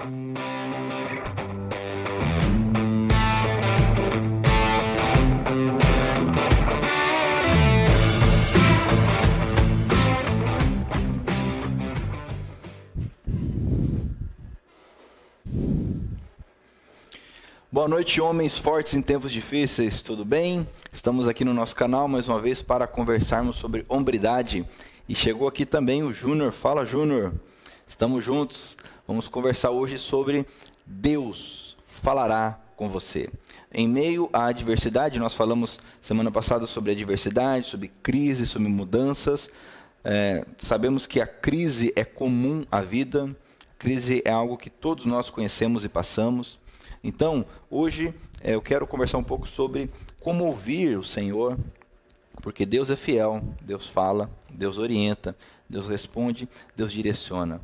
Boa noite, homens fortes em tempos difíceis, tudo bem? Estamos aqui no nosso canal mais uma vez para conversarmos sobre hombridade. E chegou aqui também o Júnior. Fala, Júnior. Estamos juntos. Vamos conversar hoje sobre Deus falará com você. Em meio à adversidade, nós falamos semana passada sobre adversidade, sobre crise, sobre mudanças. É, sabemos que a crise é comum à vida. crise é algo que todos nós conhecemos e passamos. Então, hoje é, eu quero conversar um pouco sobre como ouvir o Senhor, porque Deus é fiel, Deus fala, Deus orienta, Deus responde, Deus direciona.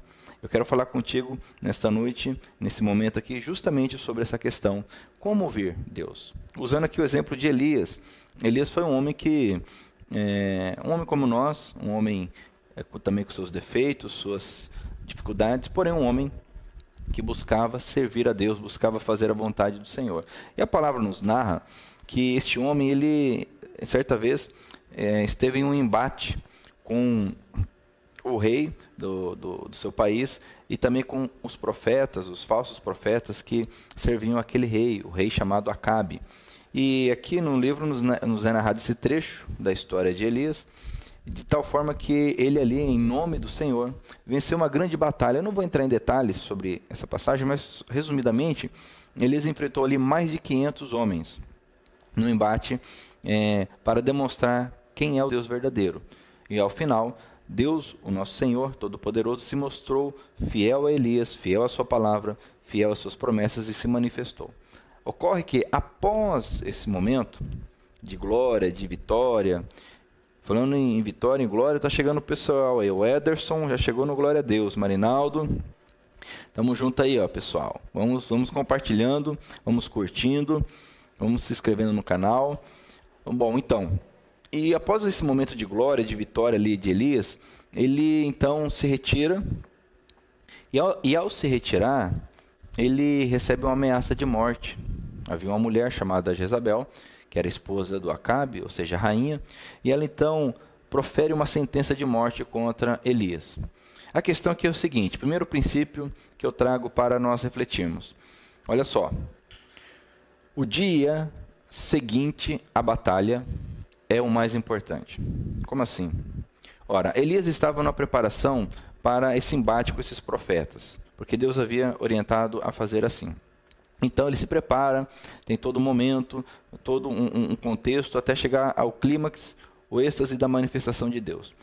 Eu quero falar contigo nesta noite, nesse momento aqui, justamente sobre essa questão: como ouvir Deus? Usando aqui o exemplo de Elias. Elias foi um homem que, é, um homem como nós, um homem é, também com seus defeitos, suas dificuldades, porém um homem que buscava servir a Deus, buscava fazer a vontade do Senhor. E a palavra nos narra que este homem, ele, certa vez, é, esteve em um embate com o rei do, do, do, seu país e também com os profetas, os falsos profetas que serviam aquele rei, o rei chamado Acabe. E aqui no livro nos, nos é narrado esse trecho da história de Elias, de tal forma que ele ali, em nome do Senhor, venceu uma grande batalha. Eu não vou entrar em detalhes sobre essa passagem, mas resumidamente, Elias enfrentou ali mais de 500 homens no embate é, para demonstrar quem é o Deus verdadeiro. E ao final, Deus, o nosso Senhor Todo-Poderoso, se mostrou fiel a Elias, fiel à sua palavra, fiel às suas promessas e se manifestou. Ocorre que após esse momento de glória, de vitória, Falando em vitória, em glória, tá chegando o pessoal aí. O Ederson já chegou no Glória a Deus. Marinaldo. Tamo junto aí, ó, pessoal. Vamos, vamos compartilhando, vamos curtindo, vamos se inscrevendo no canal. Bom, então. E após esse momento de glória, de vitória ali de Elias, ele então se retira. E ao, e ao se retirar, ele recebe uma ameaça de morte. Havia uma mulher chamada Jezabel que era esposa do Acabe, ou seja, rainha, e ela então profere uma sentença de morte contra Elias. A questão aqui é o seguinte: primeiro princípio que eu trago para nós refletirmos. Olha só. O dia seguinte à batalha é o mais importante. Como assim? Ora, Elias estava na preparação para esse embate com esses profetas, porque Deus havia orientado a fazer assim. Então ele se prepara, tem todo um momento, todo um, um contexto até chegar ao clímax, o êxtase da manifestação de Deus.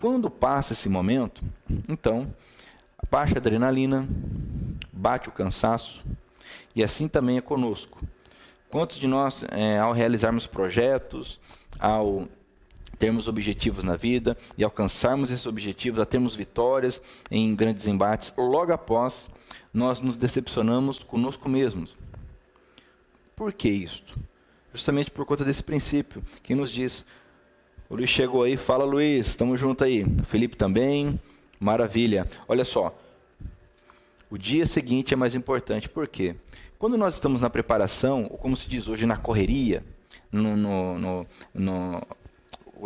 Quando passa esse momento, então baixa a adrenalina, bate o cansaço, e assim também é conosco. Quantos de nós, é, ao realizarmos projetos, ao termos objetivos na vida e alcançarmos esses objetivos, a termos vitórias em grandes embates, logo após nós nos decepcionamos conosco mesmos. Por que isto? Justamente por conta desse princípio que nos diz. O Luiz chegou aí, fala Luiz, estamos juntos aí. O Felipe também, maravilha. Olha só, o dia seguinte é mais importante, por quê? Quando nós estamos na preparação, ou como se diz hoje, na correria, no, no, no, no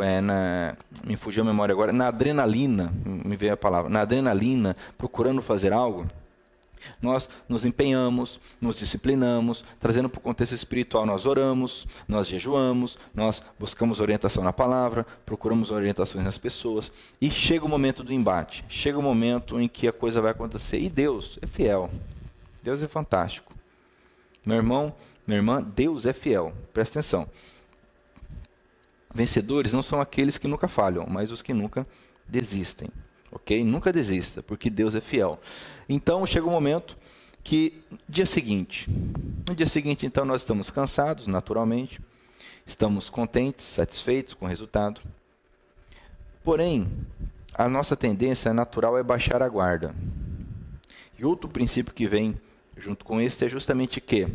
é, na, me fugiu a memória agora, na adrenalina, me veio a palavra, na adrenalina, procurando fazer algo, nós nos empenhamos, nos disciplinamos, trazendo para o contexto espiritual, nós oramos, nós jejuamos, nós buscamos orientação na palavra, procuramos orientações nas pessoas, e chega o momento do embate, chega o momento em que a coisa vai acontecer. E Deus é fiel, Deus é fantástico. Meu irmão, minha irmã, Deus é fiel, presta atenção. Vencedores não são aqueles que nunca falham, mas os que nunca desistem ok? Nunca desista, porque Deus é fiel. Então chega o um momento que dia seguinte, no dia seguinte então nós estamos cansados, naturalmente, estamos contentes, satisfeitos com o resultado. Porém, a nossa tendência natural é baixar a guarda. E outro princípio que vem junto com esse é justamente que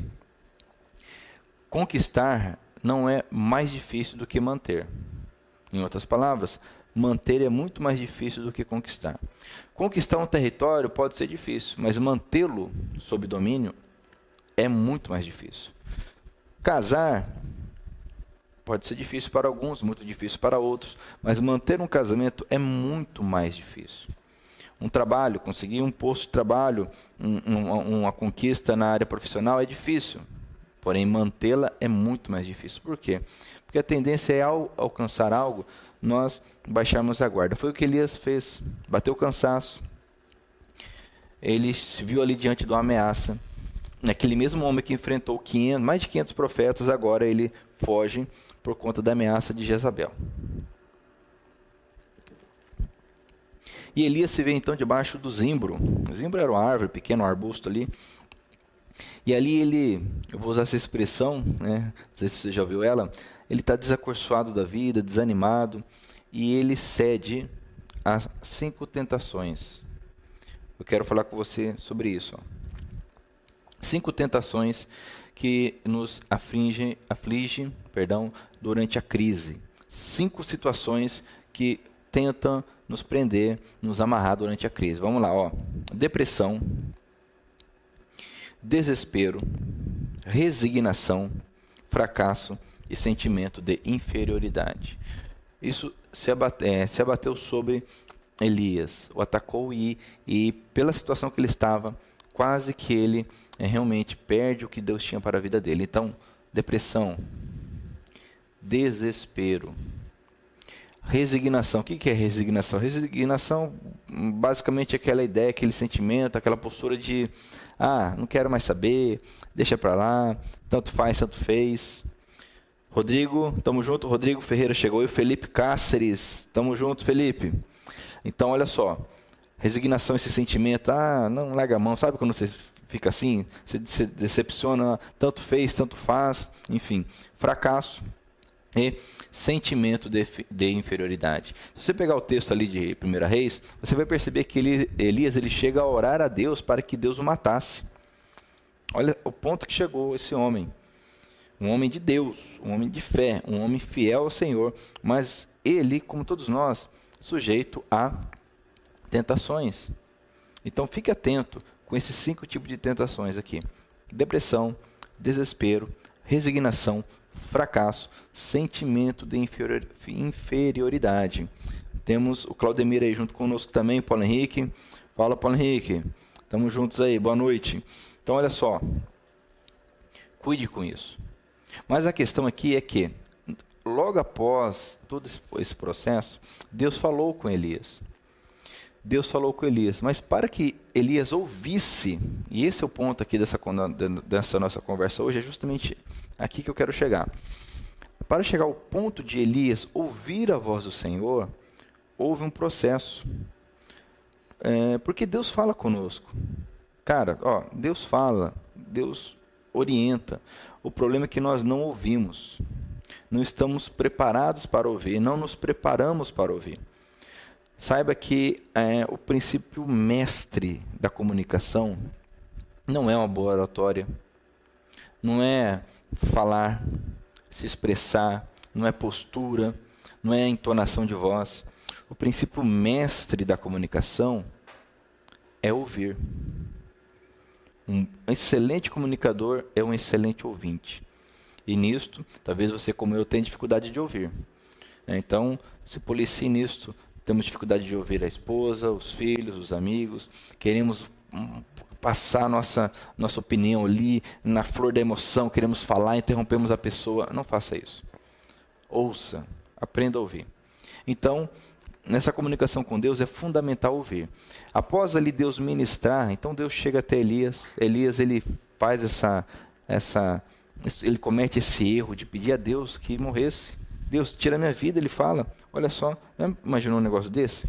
conquistar não é mais difícil do que manter. Em outras palavras, manter é muito mais difícil do que conquistar. Conquistar um território pode ser difícil, mas mantê-lo sob domínio é muito mais difícil. Casar pode ser difícil para alguns, muito difícil para outros, mas manter um casamento é muito mais difícil. Um trabalho, conseguir um posto de trabalho, um, um, uma conquista na área profissional é difícil, porém mantê-la é muito mais difícil. Por quê? Porque a tendência é ao alcançar algo, nós baixarmos a guarda. Foi o que Elias fez, bateu o cansaço. Ele se viu ali diante de uma ameaça. Aquele mesmo homem que enfrentou 500, mais de 500 profetas, agora ele foge por conta da ameaça de Jezabel. E Elias se vê então debaixo do zimbro. O zimbro era uma árvore, pequeno arbusto ali. E ali ele, eu vou usar essa expressão, né? não sei se você já ouviu ela, ele está desacorçoado da vida, desanimado, e ele cede a cinco tentações. Eu quero falar com você sobre isso. Cinco tentações que nos aflige, aflige perdão, durante a crise. Cinco situações que tentam nos prender, nos amarrar durante a crise. Vamos lá, ó. Depressão, desespero, resignação, fracasso e sentimento de inferioridade. Isso se, abate, é, se abateu sobre Elias, o atacou e, e pela situação que ele estava, quase que ele é, realmente perde o que Deus tinha para a vida dele. Então, depressão, desespero, resignação. O que é resignação? Resignação, basicamente, é aquela ideia, aquele sentimento, aquela postura de, ah, não quero mais saber, deixa para lá, tanto faz, tanto fez. Rodrigo, tamo junto. Rodrigo Ferreira chegou e Felipe Cáceres, tamo junto, Felipe. Então, olha só, resignação, esse sentimento, ah, não larga a mão, sabe quando você fica assim, você se decepciona, tanto fez, tanto faz, enfim, fracasso e sentimento de, de, inferioridade. Se você pegar o texto ali de 1 Reis, você vai perceber que ele, Elias ele chega a orar a Deus para que Deus o matasse. Olha o ponto que chegou esse homem um homem de Deus, um homem de fé, um homem fiel ao Senhor, mas ele, como todos nós, sujeito a tentações. Então fique atento com esses cinco tipos de tentações aqui: depressão, desespero, resignação, fracasso, sentimento de inferioridade. Temos o Claudemir aí junto conosco também, Paulo Henrique. Fala, Paulo Henrique. Estamos juntos aí, boa noite. Então, olha só. Cuide com isso. Mas a questão aqui é que, logo após todo esse processo, Deus falou com Elias. Deus falou com Elias, mas para que Elias ouvisse, e esse é o ponto aqui dessa, dessa nossa conversa hoje, é justamente aqui que eu quero chegar. Para chegar ao ponto de Elias ouvir a voz do Senhor, houve um processo. É, porque Deus fala conosco. Cara, ó, Deus fala, Deus orienta. O problema é que nós não ouvimos. Não estamos preparados para ouvir, não nos preparamos para ouvir. Saiba que é, o princípio mestre da comunicação não é uma boa oratória, não é falar, se expressar, não é postura, não é entonação de voz. O princípio mestre da comunicação é ouvir. Um excelente comunicador é um excelente ouvinte. E nisto, talvez você, como eu, tenha dificuldade de ouvir. Então, se policie nisto. Temos dificuldade de ouvir a esposa, os filhos, os amigos. Queremos hum, passar nossa, nossa opinião ali, na flor da emoção, queremos falar, interrompemos a pessoa. Não faça isso. Ouça, aprenda a ouvir. Então, nessa comunicação com Deus é fundamental ouvir. Após ali Deus ministrar, então Deus chega até Elias. Elias ele faz essa essa ele comete esse erro de pedir a Deus que morresse. Deus tira minha vida, ele fala. Olha só, imaginou um negócio desse?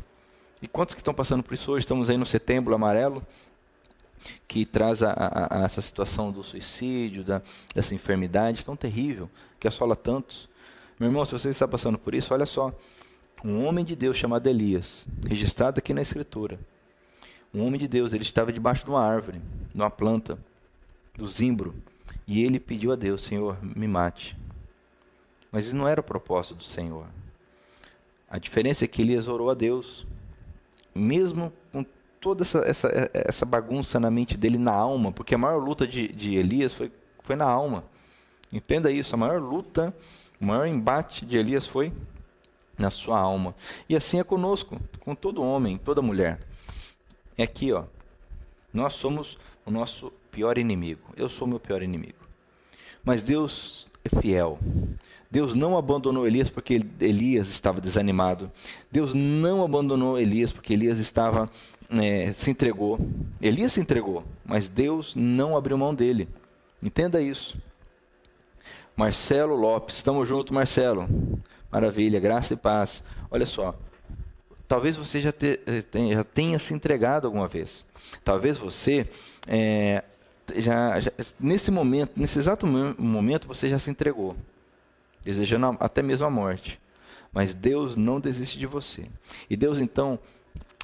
E quantos que estão passando por isso hoje? Estamos aí no setembro amarelo, que traz a, a, a essa situação do suicídio, da, dessa enfermidade tão terrível, que assola tantos. Meu irmão, se você está passando por isso, olha só, um homem de Deus chamado Elias, registrado aqui na Escritura. Um homem de Deus, ele estava debaixo de uma árvore, de uma planta, do zimbro, e ele pediu a Deus: Senhor, me mate. Mas isso não era o propósito do Senhor. A diferença é que Elias orou a Deus, mesmo com toda essa, essa, essa bagunça na mente dele, na alma, porque a maior luta de, de Elias foi, foi na alma. Entenda isso, a maior luta, o maior embate de Elias foi na sua alma. E assim é conosco, com todo homem, toda mulher. É aqui, ó. Nós somos o nosso pior inimigo. Eu sou o meu pior inimigo. Mas Deus é fiel. Deus não abandonou Elias porque Elias estava desanimado. Deus não abandonou Elias porque Elias estava é, se entregou. Elias se entregou, mas Deus não abriu mão dele. Entenda isso. Marcelo Lopes, estamos juntos, Marcelo. Maravilha, graça e paz. Olha só, talvez você já, te, eh, já tenha se entregado alguma vez. Talvez você é, já, já, nesse momento, nesse exato momento, você já se entregou desejando até mesmo a morte. Mas Deus não desiste de você. E Deus então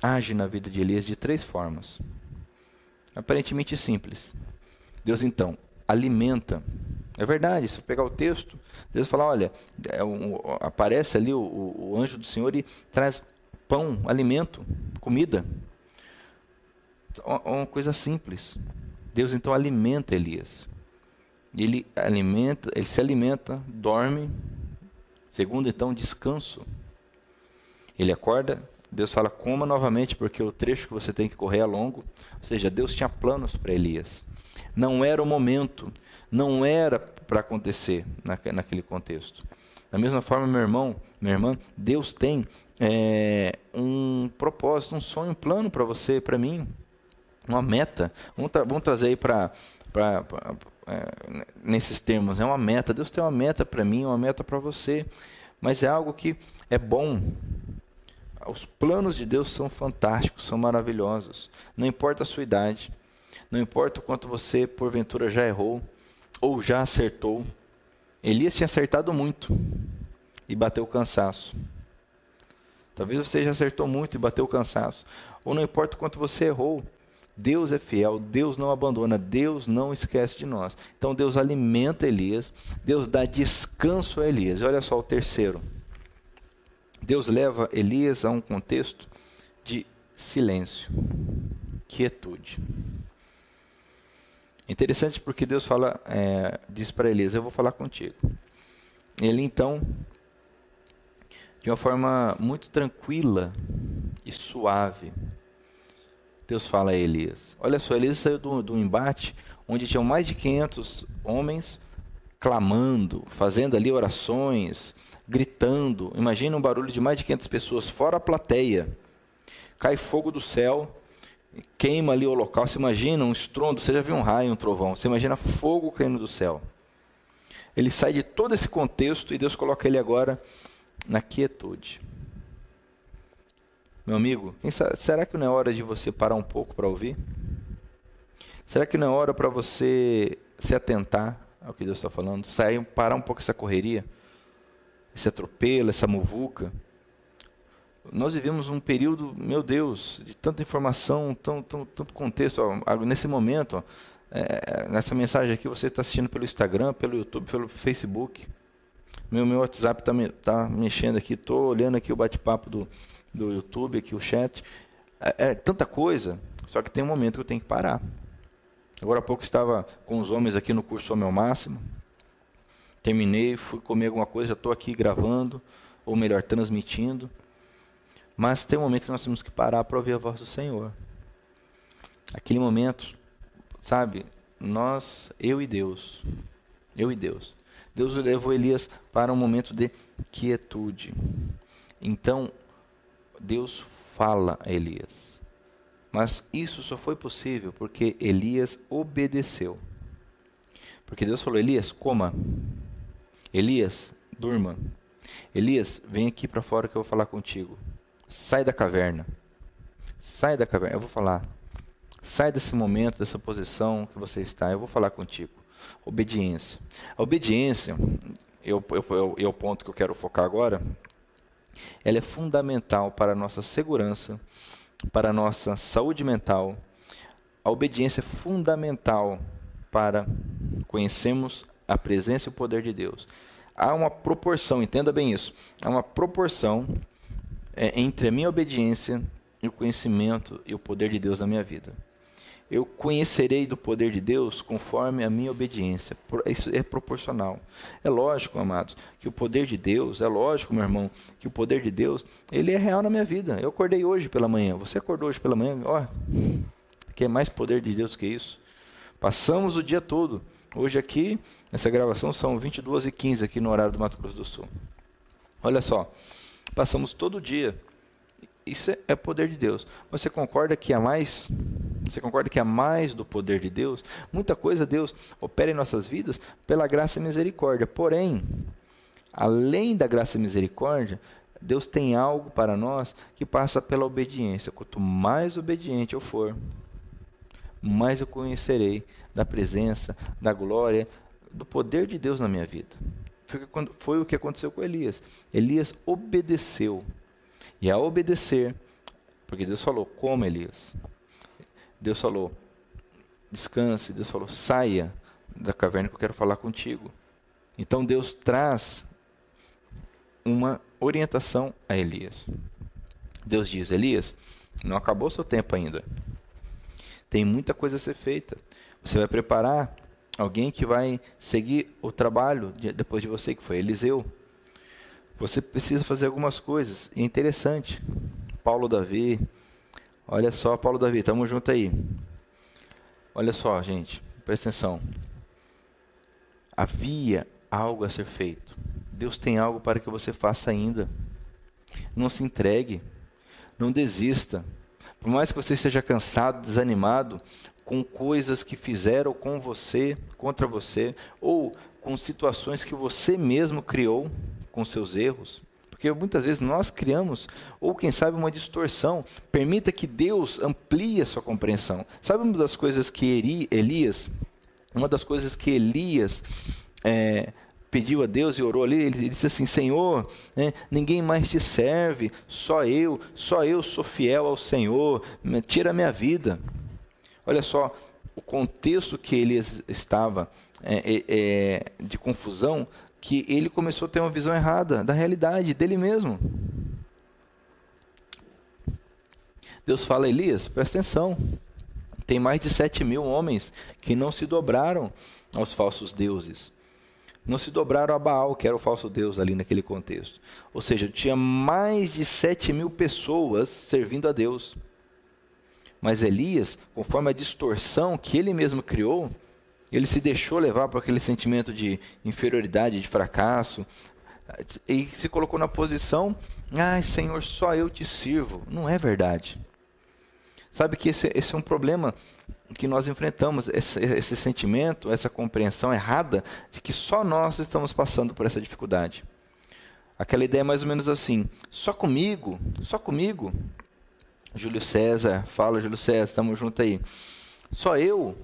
age na vida de Elias de três formas. Aparentemente simples. Deus então alimenta. É verdade, se eu pegar o texto, Deus fala: olha, é aparece ali o, o, o anjo do Senhor e traz pão, alimento, comida. Uma coisa simples. Deus então alimenta Elias ele alimenta, ele se alimenta, dorme. Segundo, então, descanso. Ele acorda, Deus fala: coma novamente, porque o trecho que você tem que correr é longo. Ou seja, Deus tinha planos para Elias. Não era o momento, não era para acontecer naquele contexto. Da mesma forma, meu irmão, minha irmã, Deus tem é, um propósito, um sonho, um plano para você, para mim, uma meta. Vamos, tra vamos trazer aí para é, nesses termos, é uma meta. Deus tem uma meta para mim, uma meta para você, mas é algo que é bom. Os planos de Deus são fantásticos, são maravilhosos. Não importa a sua idade, não importa o quanto você porventura já errou ou já acertou. Elias tinha acertado muito e bateu o cansaço. Talvez você já acertou muito e bateu o cansaço. Ou não importa o quanto você errou, Deus é fiel, Deus não abandona, Deus não esquece de nós. Então Deus alimenta Elias, Deus dá descanso a Elias. E olha só o terceiro. Deus leva Elias a um contexto de silêncio, quietude. Interessante porque Deus fala, é, diz para Elias: Eu vou falar contigo. Ele então, de uma forma muito tranquila e suave, Deus fala a Elias. Olha só, Elias saiu do, do embate onde tinham mais de 500 homens clamando, fazendo ali orações, gritando. Imagina um barulho de mais de 500 pessoas, fora a plateia. Cai fogo do céu, queima ali o local. Você imagina um estrondo, você já viu um raio, um trovão. Você imagina fogo caindo do céu. Ele sai de todo esse contexto e Deus coloca ele agora na quietude. Meu amigo, sabe, será que não é hora de você parar um pouco para ouvir? Será que não é hora para você se atentar ao que Deus está falando? Sair, parar um pouco essa correria, esse atropelo, essa muvuca? Nós vivemos um período, meu Deus, de tanta informação, tão, tão, tanto contexto. Ó, nesse momento, ó, é, nessa mensagem aqui, você está assistindo pelo Instagram, pelo YouTube, pelo Facebook. Meu, meu WhatsApp está tá mexendo aqui, estou olhando aqui o bate-papo do, do YouTube, aqui o chat. É, é, tanta coisa, só que tem um momento que eu tenho que parar. Agora há pouco estava com os homens aqui no curso Homem ao Máximo. Terminei, fui comer alguma coisa, já estou aqui gravando, ou melhor, transmitindo. Mas tem um momento que nós temos que parar para ouvir a voz do Senhor. Aquele momento, sabe, nós, eu e Deus, eu e Deus. Deus levou Elias para um momento de quietude. Então, Deus fala a Elias. Mas isso só foi possível porque Elias obedeceu. Porque Deus falou: Elias, coma. Elias, durma. Elias, vem aqui para fora que eu vou falar contigo. Sai da caverna. Sai da caverna. Eu vou falar. Sai desse momento, dessa posição que você está. Eu vou falar contigo. Obediência. A obediência, eu, eu, eu, é o ponto que eu quero focar agora, ela é fundamental para a nossa segurança, para a nossa saúde mental. A obediência é fundamental para conhecermos a presença e o poder de Deus. Há uma proporção, entenda bem isso, há uma proporção é entre a minha obediência e o conhecimento e o poder de Deus na minha vida. Eu conhecerei do poder de Deus conforme a minha obediência. Isso é proporcional. É lógico, amados, que o poder de Deus, é lógico, meu irmão, que o poder de Deus, ele é real na minha vida. Eu acordei hoje pela manhã. Você acordou hoje pela manhã? Ó, quer mais poder de Deus que isso? Passamos o dia todo. Hoje aqui, nessa gravação, são 22 e 15 aqui no horário do Mato Grosso do Sul. Olha só, passamos todo o dia. Isso é poder de Deus. Você concorda que há mais? Você concorda que há mais do poder de Deus? Muita coisa Deus opera em nossas vidas pela graça e misericórdia. Porém, além da graça e misericórdia, Deus tem algo para nós que passa pela obediência. Quanto mais obediente eu for, mais eu conhecerei da presença, da glória, do poder de Deus na minha vida. Foi o que aconteceu com Elias. Elias obedeceu. E a obedecer, porque Deus falou: como Elias? Deus falou: descanse. Deus falou: saia da caverna que eu quero falar contigo. Então Deus traz uma orientação a Elias. Deus diz: Elias, não acabou seu tempo ainda. Tem muita coisa a ser feita. Você vai preparar alguém que vai seguir o trabalho de, depois de você, que foi Eliseu. Você precisa fazer algumas coisas. E é interessante. Paulo Davi. Olha só, Paulo Davi, tamo junto aí. Olha só, gente, presta atenção. Havia algo a ser feito. Deus tem algo para que você faça ainda. Não se entregue. Não desista. Por mais que você esteja cansado, desanimado com coisas que fizeram com você, contra você, ou com situações que você mesmo criou com seus erros, porque muitas vezes nós criamos, ou quem sabe uma distorção. Permita que Deus amplie a sua compreensão. Sabe uma das coisas que Elias, uma das coisas que Elias é, pediu a Deus e orou ali, ele disse assim: Senhor, né, ninguém mais te serve, só eu, só eu sou fiel ao Senhor, tira a minha vida. Olha só, o contexto que ele estava é, é, é, de confusão, que ele começou a ter uma visão errada da realidade dele mesmo. Deus fala, Elias, presta atenção. Tem mais de sete mil homens que não se dobraram aos falsos deuses não se dobraram a Baal, que era o falso deus ali naquele contexto. Ou seja, tinha mais de sete mil pessoas servindo a Deus. Mas Elias, conforme a distorção que ele mesmo criou, ele se deixou levar por aquele sentimento de inferioridade, de fracasso, e se colocou na posição: ai, Senhor, só eu te sirvo. Não é verdade. Sabe que esse, esse é um problema que nós enfrentamos, esse, esse sentimento, essa compreensão errada de que só nós estamos passando por essa dificuldade. Aquela ideia é mais ou menos assim: só comigo, só comigo. Júlio César, fala Júlio César, estamos juntos aí. Só eu?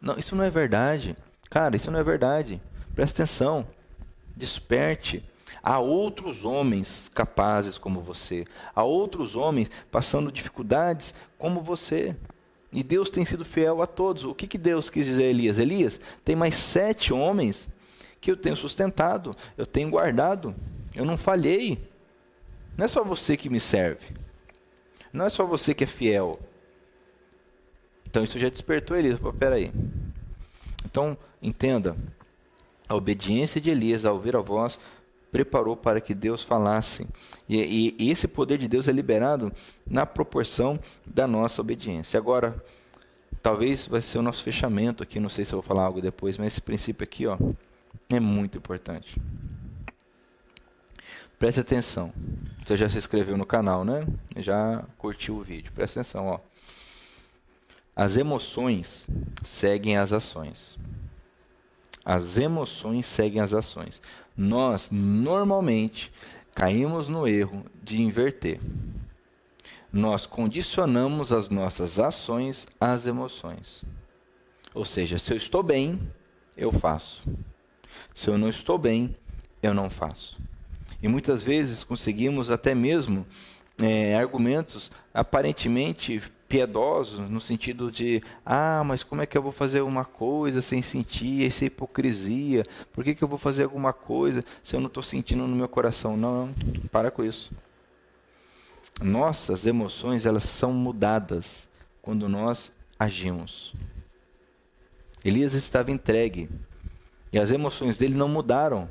Não, isso não é verdade. Cara, isso não é verdade. Presta atenção. Desperte. Há outros homens capazes como você. Há outros homens passando dificuldades como você. E Deus tem sido fiel a todos. O que, que Deus quis dizer a Elias? Elias, tem mais sete homens que eu tenho sustentado, eu tenho guardado, eu não falhei. Não é só você que me serve. Não é só você que é fiel. Então isso já despertou Elias. Pô, peraí. Então, entenda. A obediência de Elias ao ouvir a voz preparou para que Deus falasse. E, e, esse poder de Deus é liberado na proporção da nossa obediência. Agora, talvez vai ser o nosso fechamento aqui, não sei se eu vou falar algo depois, mas esse princípio aqui ó, é muito importante. Preste atenção. Você já se inscreveu no canal, né? Já curtiu o vídeo. Preste atenção, ó. As emoções seguem as ações. As emoções seguem as ações nós normalmente caímos no erro de inverter. Nós condicionamos as nossas ações às emoções. Ou seja, se eu estou bem, eu faço. Se eu não estou bem, eu não faço. E muitas vezes conseguimos até mesmo é, argumentos aparentemente piedosos no sentido de ah, mas como é que eu vou fazer uma coisa sem sentir essa hipocrisia? Por que, que eu vou fazer alguma coisa se eu não estou sentindo no meu coração? Não, não, para com isso. Nossas emoções, elas são mudadas quando nós agimos. Elias estava entregue e as emoções dele não mudaram.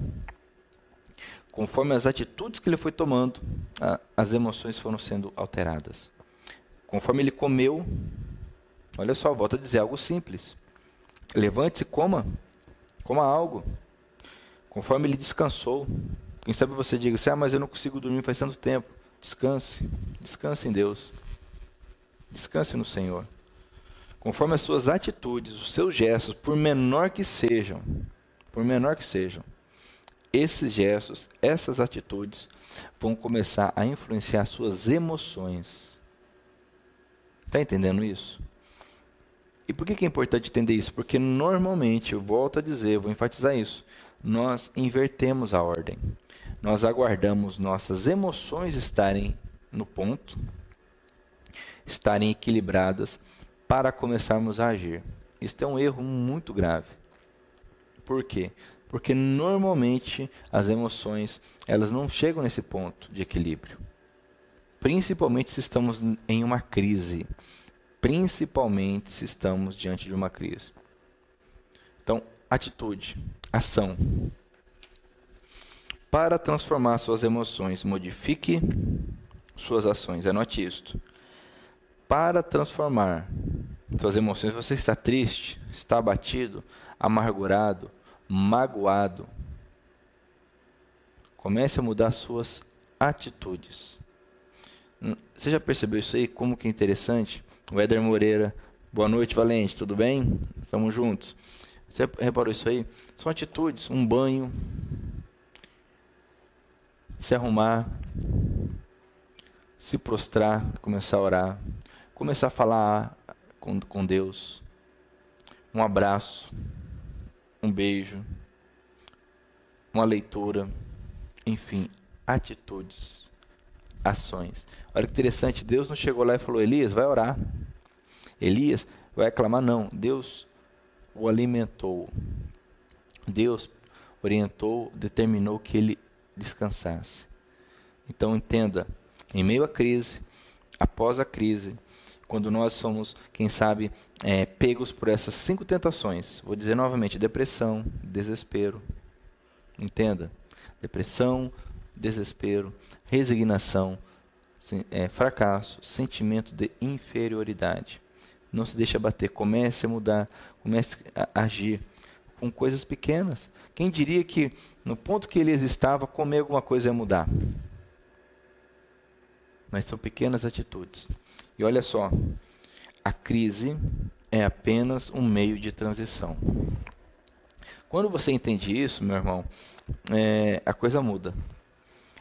Conforme as atitudes que ele foi tomando, as emoções foram sendo alteradas. Conforme ele comeu, olha só, volto a dizer algo simples. Levante-se coma. Coma algo. Conforme ele descansou. Quem sabe você diga assim, ah, mas eu não consigo dormir faz tanto tempo. Descanse. Descanse em Deus. Descanse no Senhor. Conforme as suas atitudes, os seus gestos, por menor que sejam, por menor que sejam, esses gestos, essas atitudes vão começar a influenciar suas emoções. Está entendendo isso? E por que, é importante entender isso? Porque normalmente, eu volto a dizer, vou enfatizar isso, nós invertemos a ordem. Nós aguardamos nossas emoções estarem no ponto, estarem equilibradas para começarmos a agir. Isso é um erro muito grave. Por quê? Porque normalmente as emoções, elas não chegam nesse ponto de equilíbrio. Principalmente se estamos em uma crise. Principalmente se estamos diante de uma crise. Então, atitude, ação. Para transformar suas emoções, modifique suas ações. Anote isto. Para transformar suas emoções, você está triste, está abatido, amargurado, magoado. Comece a mudar suas atitudes. Você já percebeu isso aí? Como que é interessante? O Éder Moreira. Boa noite, Valente. Tudo bem? Estamos juntos. Você reparou isso aí? São atitudes. Um banho. Se arrumar. Se prostrar. Começar a orar. Começar a falar com, com Deus. Um abraço um beijo, uma leitura, enfim, atitudes, ações. Olha que interessante, Deus não chegou lá e falou: Elias, vai orar. Elias vai clamar, não. Deus o alimentou. Deus orientou, determinou que ele descansasse. Então entenda, em meio à crise, após a crise, quando nós somos, quem sabe, é, pegos por essas cinco tentações. Vou dizer novamente: depressão, desespero. Entenda? Depressão, desespero, resignação, é, fracasso, sentimento de inferioridade. Não se deixe abater, comece a mudar, comece a agir com coisas pequenas. Quem diria que no ponto que eles estavam, comer alguma coisa ia mudar? Mas são pequenas atitudes. E olha só, a crise é apenas um meio de transição. Quando você entende isso, meu irmão, é, a coisa muda.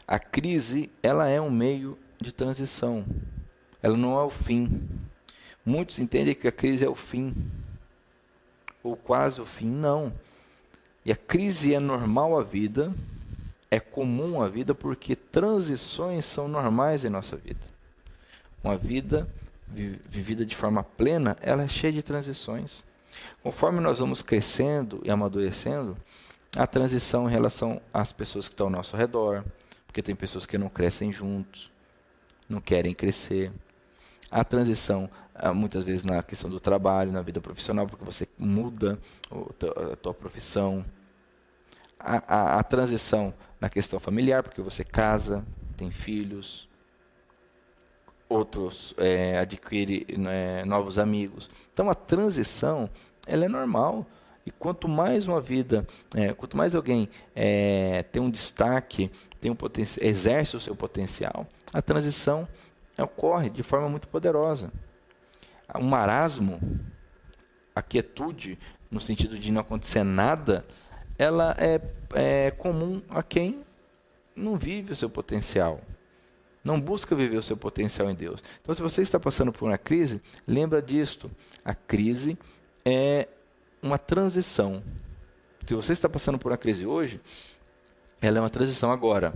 A crise, ela é um meio de transição. Ela não é o fim. Muitos entendem que a crise é o fim. Ou quase o fim. Não. E a crise é normal à vida, é comum à vida, porque transições são normais em nossa vida. Uma vida vivida de forma plena, ela é cheia de transições. Conforme nós vamos crescendo e amadurecendo, a transição em relação às pessoas que estão ao nosso redor, porque tem pessoas que não crescem juntos, não querem crescer. A transição, ah, muitas vezes, na questão do trabalho, na vida profissional, porque você muda a tua profissão. A, a, a transição na questão familiar, porque você casa, tem filhos, outros é, adquire né, novos amigos. Então a transição ela é normal. E quanto mais uma vida, é, quanto mais alguém é, tem um destaque, tem um exerce o seu potencial, a transição ocorre de forma muito poderosa. Um marasmo, a quietude, no sentido de não acontecer nada, ela é, é comum a quem não vive o seu potencial não busca viver o seu potencial em Deus. Então, se você está passando por uma crise, lembra disto. A crise é uma transição. Se você está passando por uma crise hoje, ela é uma transição agora.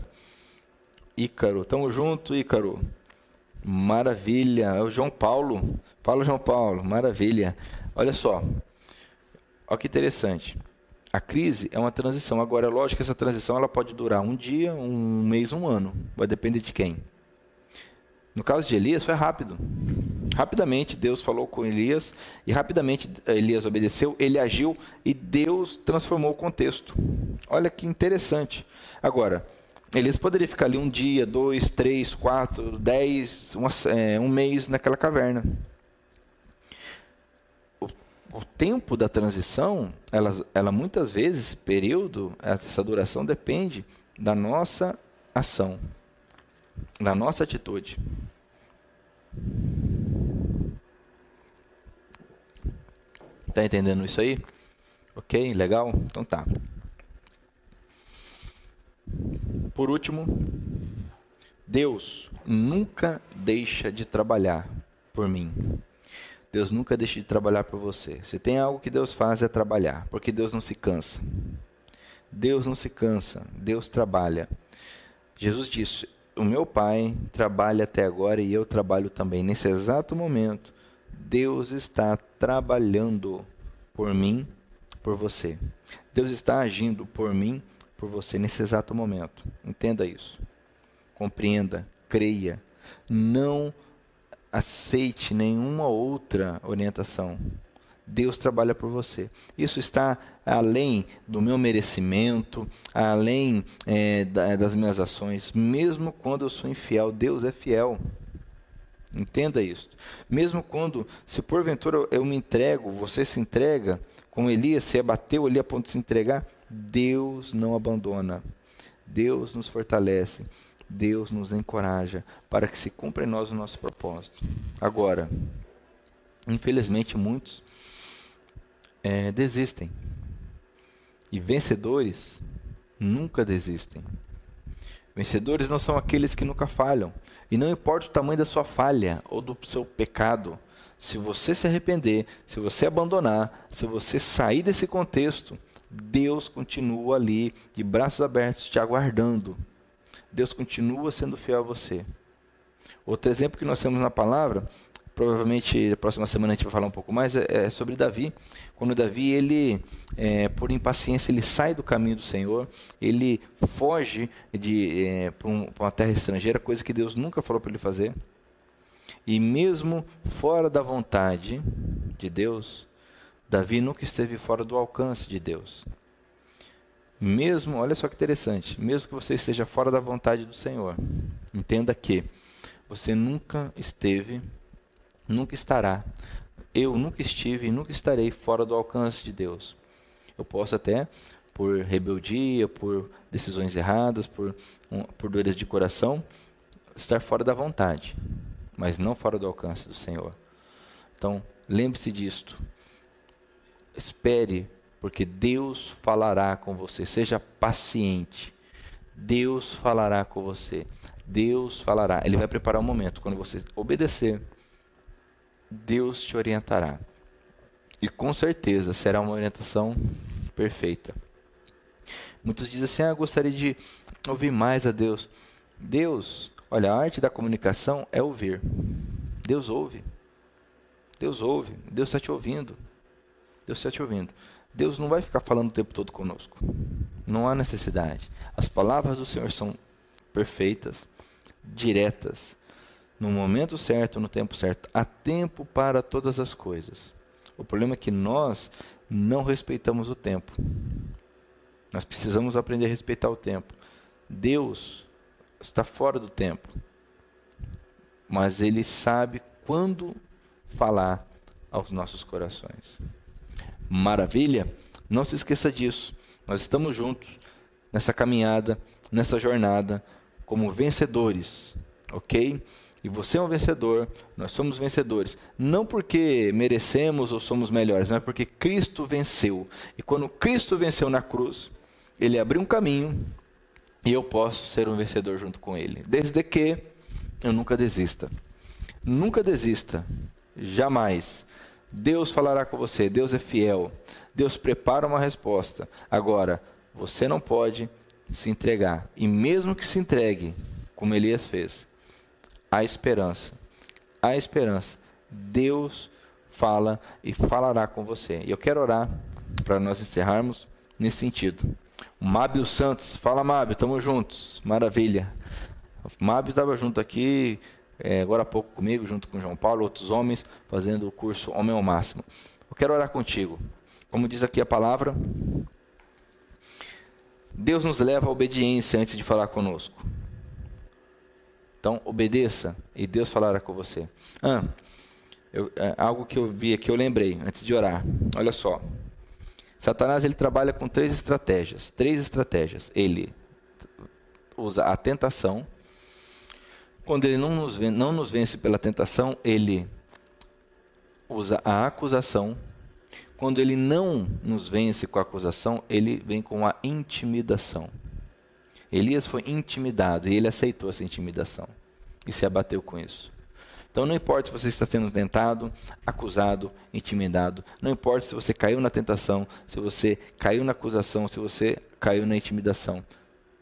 Ícaro, tamo junto, Ícaro. Maravilha. É o João Paulo. Fala, João Paulo. Maravilha. Olha só. Olha que interessante. A crise é uma transição. Agora, é lógico que essa transição ela pode durar um dia, um mês, um ano. Vai depender de quem. No caso de Elias, foi rápido. Rapidamente Deus falou com Elias e rapidamente Elias obedeceu, ele agiu e Deus transformou o contexto. Olha que interessante. Agora, Elias poderia ficar ali um dia, dois, três, quatro, dez, uma, é, um mês naquela caverna. O, o, tempo da transição, ela, ela muitas vezes, esse período, essa duração depende da nossa ação, da nossa atitude. Tá entendendo isso aí? Ok, legal? Então tá. Por último, Deus nunca deixa de trabalhar por mim. Deus nunca deixa de trabalhar por você. Se tem algo que Deus faz é trabalhar, porque Deus não se cansa. Deus não se cansa, Deus trabalha. Jesus disse: O meu Pai trabalha até agora e eu trabalho também. Nesse exato momento, Deus está trabalhando por mim, por você. Deus está agindo por mim, por você nesse exato momento. Entenda isso. Compreenda, creia. Não aceite nenhuma outra orientação. Deus trabalha por você. Isso está além do meu merecimento, além é, das minhas ações. Mesmo quando eu sou infiel, Deus é fiel. Entenda isso. Mesmo quando, se porventura eu me entrego, você se entrega, como Elias se abateu ali a ponto de se entregar, Deus não abandona. Deus nos fortalece. Deus nos encoraja para que se cumpra em nós o nosso propósito. Agora, infelizmente muitos é, desistem. E vencedores nunca desistem. Vencedores não são aqueles que nunca falham. E não importa o tamanho da sua falha ou do seu pecado, se você se arrepender, se você abandonar, se você sair desse contexto, Deus continua ali, de braços abertos, te aguardando. Deus continua sendo fiel a você. Outro exemplo que nós temos na palavra, provavelmente na próxima semana a gente vai falar um pouco mais, é, é sobre Davi. Quando Davi, ele, é, por impaciência, ele sai do caminho do Senhor, ele foge é, para um, uma terra estrangeira, coisa que Deus nunca falou para ele fazer. E mesmo fora da vontade de Deus, Davi nunca esteve fora do alcance de Deus. Mesmo, olha só que interessante, mesmo que você esteja fora da vontade do Senhor, entenda que você nunca esteve, nunca estará, eu nunca estive e nunca estarei fora do alcance de Deus. Eu posso até, por rebeldia, por decisões erradas, por, por dores de coração, estar fora da vontade, mas não fora do alcance do Senhor. Então, lembre-se disto. Espere, porque Deus falará com você. Seja paciente. Deus falará com você. Deus falará. Ele vai preparar um momento. Quando você obedecer, Deus te orientará. E com certeza será uma orientação perfeita. Muitos dizem assim: ah, gostaria de ouvir mais a Deus. Deus, olha, a arte da comunicação é ouvir. Deus ouve. Deus ouve. Deus está te ouvindo. Deus está te ouvindo. Deus não vai ficar falando o tempo todo conosco. Não há necessidade. As palavras do Senhor são perfeitas, diretas, no momento certo, no tempo certo. Há tempo para todas as coisas. O problema é que nós não respeitamos o tempo. Nós precisamos aprender a respeitar o tempo. Deus está fora do tempo, mas Ele sabe quando falar aos nossos corações. Maravilha? Não se esqueça disso. Nós estamos juntos nessa caminhada, nessa jornada, como vencedores, ok? E você é um vencedor, nós somos vencedores. Não porque merecemos ou somos melhores, mas porque Cristo venceu. E quando Cristo venceu na cruz, ele abriu um caminho e eu posso ser um vencedor junto com ele. Desde que eu nunca desista. Nunca desista. Jamais. Deus falará com você, Deus é fiel. Deus prepara uma resposta. Agora, você não pode se entregar. E mesmo que se entregue, como Elias fez, há esperança. Há esperança. Deus fala e falará com você. E eu quero orar para nós encerrarmos nesse sentido. Mábio Santos, fala Mábio, estamos juntos. Maravilha. Mábio estava junto aqui é, agora há pouco comigo, junto com João Paulo, outros homens, fazendo o curso Homem ao Máximo. Eu quero orar contigo. Como diz aqui a palavra, Deus nos leva à obediência antes de falar conosco. Então, obedeça e Deus falará com você. Ah, eu, é, algo que eu vi aqui, eu lembrei, antes de orar. Olha só. Satanás ele trabalha com três estratégias. Três estratégias. Ele usa a tentação. Quando ele não nos, vence, não nos vence pela tentação, ele usa a acusação. Quando ele não nos vence com a acusação, ele vem com a intimidação. Elias foi intimidado e ele aceitou essa intimidação e se abateu com isso. Então não importa se você está sendo tentado, acusado, intimidado, não importa se você caiu na tentação, se você caiu na acusação, se você caiu na intimidação.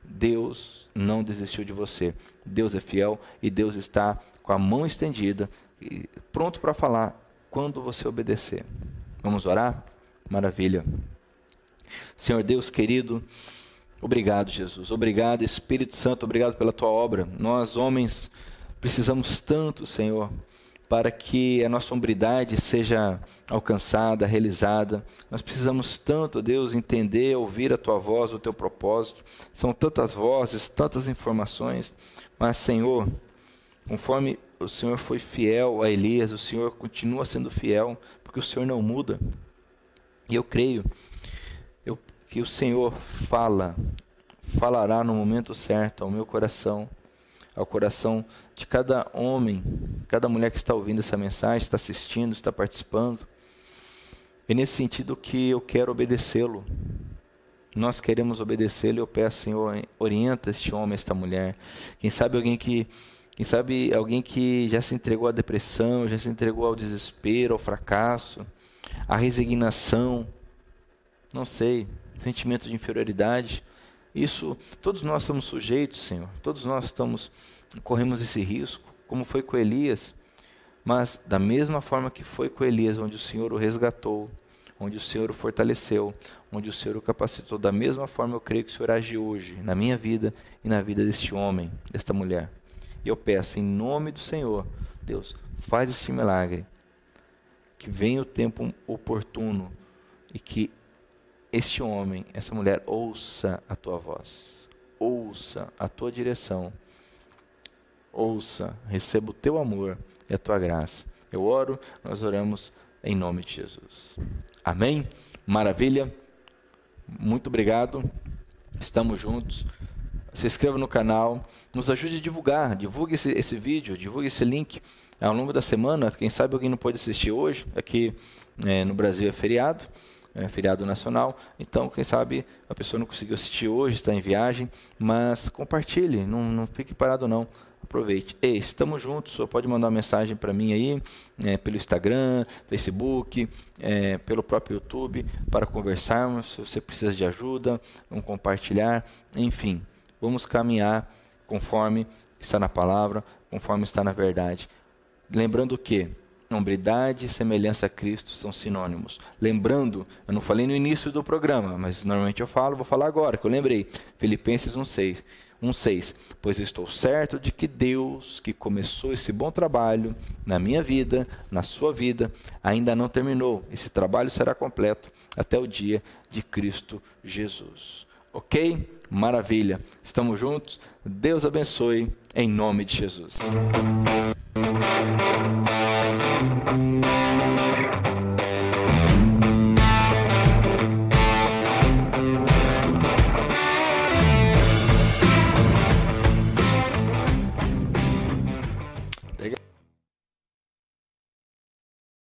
Deus não desistiu de você. Deus é fiel e Deus está com a mão estendida, pronto para falar quando você obedecer. Vamos orar? Maravilha. Senhor Deus querido, obrigado, Jesus. Obrigado, Espírito Santo, obrigado pela tua obra. Nós, homens, precisamos tanto, Senhor, para que a nossa hombridade seja alcançada, realizada. Nós precisamos tanto, Deus, entender, ouvir a tua voz, o teu propósito. São tantas vozes, tantas informações, mas, Senhor, conforme o Senhor foi fiel a Elias, o Senhor continua sendo fiel, porque o Senhor não muda. E eu creio que o Senhor fala, falará no momento certo ao meu coração ao coração de cada homem, cada mulher que está ouvindo essa mensagem, está assistindo, está participando. É nesse sentido que eu quero obedecê-lo. Nós queremos obedecê-lo. Eu peço, Senhor, orienta este homem, esta mulher. Quem sabe alguém que, quem sabe alguém que já se entregou à depressão, já se entregou ao desespero, ao fracasso, à resignação. Não sei, sentimento de inferioridade. Isso, todos nós somos sujeitos, Senhor. Todos nós estamos corremos esse risco, como foi com Elias. Mas da mesma forma que foi com Elias, onde o Senhor o resgatou, onde o Senhor o fortaleceu, onde o Senhor o capacitou, da mesma forma eu creio que o Senhor age hoje, na minha vida e na vida deste homem, desta mulher. E eu peço, em nome do Senhor, Deus, faz este milagre, que venha o tempo oportuno e que este homem, essa mulher, ouça a tua voz, ouça a tua direção, ouça, receba o teu amor e a tua graça. Eu oro, nós oramos em nome de Jesus. Amém? Maravilha. Muito obrigado. Estamos juntos. Se inscreva no canal, nos ajude a divulgar, divulgue esse, esse vídeo, divulgue esse link ao longo da semana. Quem sabe alguém não pode assistir hoje, aqui é, no Brasil é feriado é, feriado nacional. Então, quem sabe a pessoa não conseguiu assistir hoje, está em viagem, mas compartilhe, não, não fique parado não. Aproveite. Ei, estamos juntos, só pode mandar uma mensagem para mim aí, é, pelo Instagram, Facebook, é, pelo próprio YouTube, para conversarmos. Se você precisa de ajuda, vamos compartilhar, enfim, vamos caminhar conforme está na palavra, conforme está na verdade. Lembrando que Hombridade e semelhança a Cristo são sinônimos. Lembrando, eu não falei no início do programa, mas normalmente eu falo, vou falar agora, que eu lembrei. Filipenses 1,6. 1,6. Pois estou certo de que Deus, que começou esse bom trabalho na minha vida, na sua vida, ainda não terminou. Esse trabalho será completo até o dia de Cristo Jesus. Ok? Maravilha. Estamos juntos. Deus abençoe em nome de Jesus.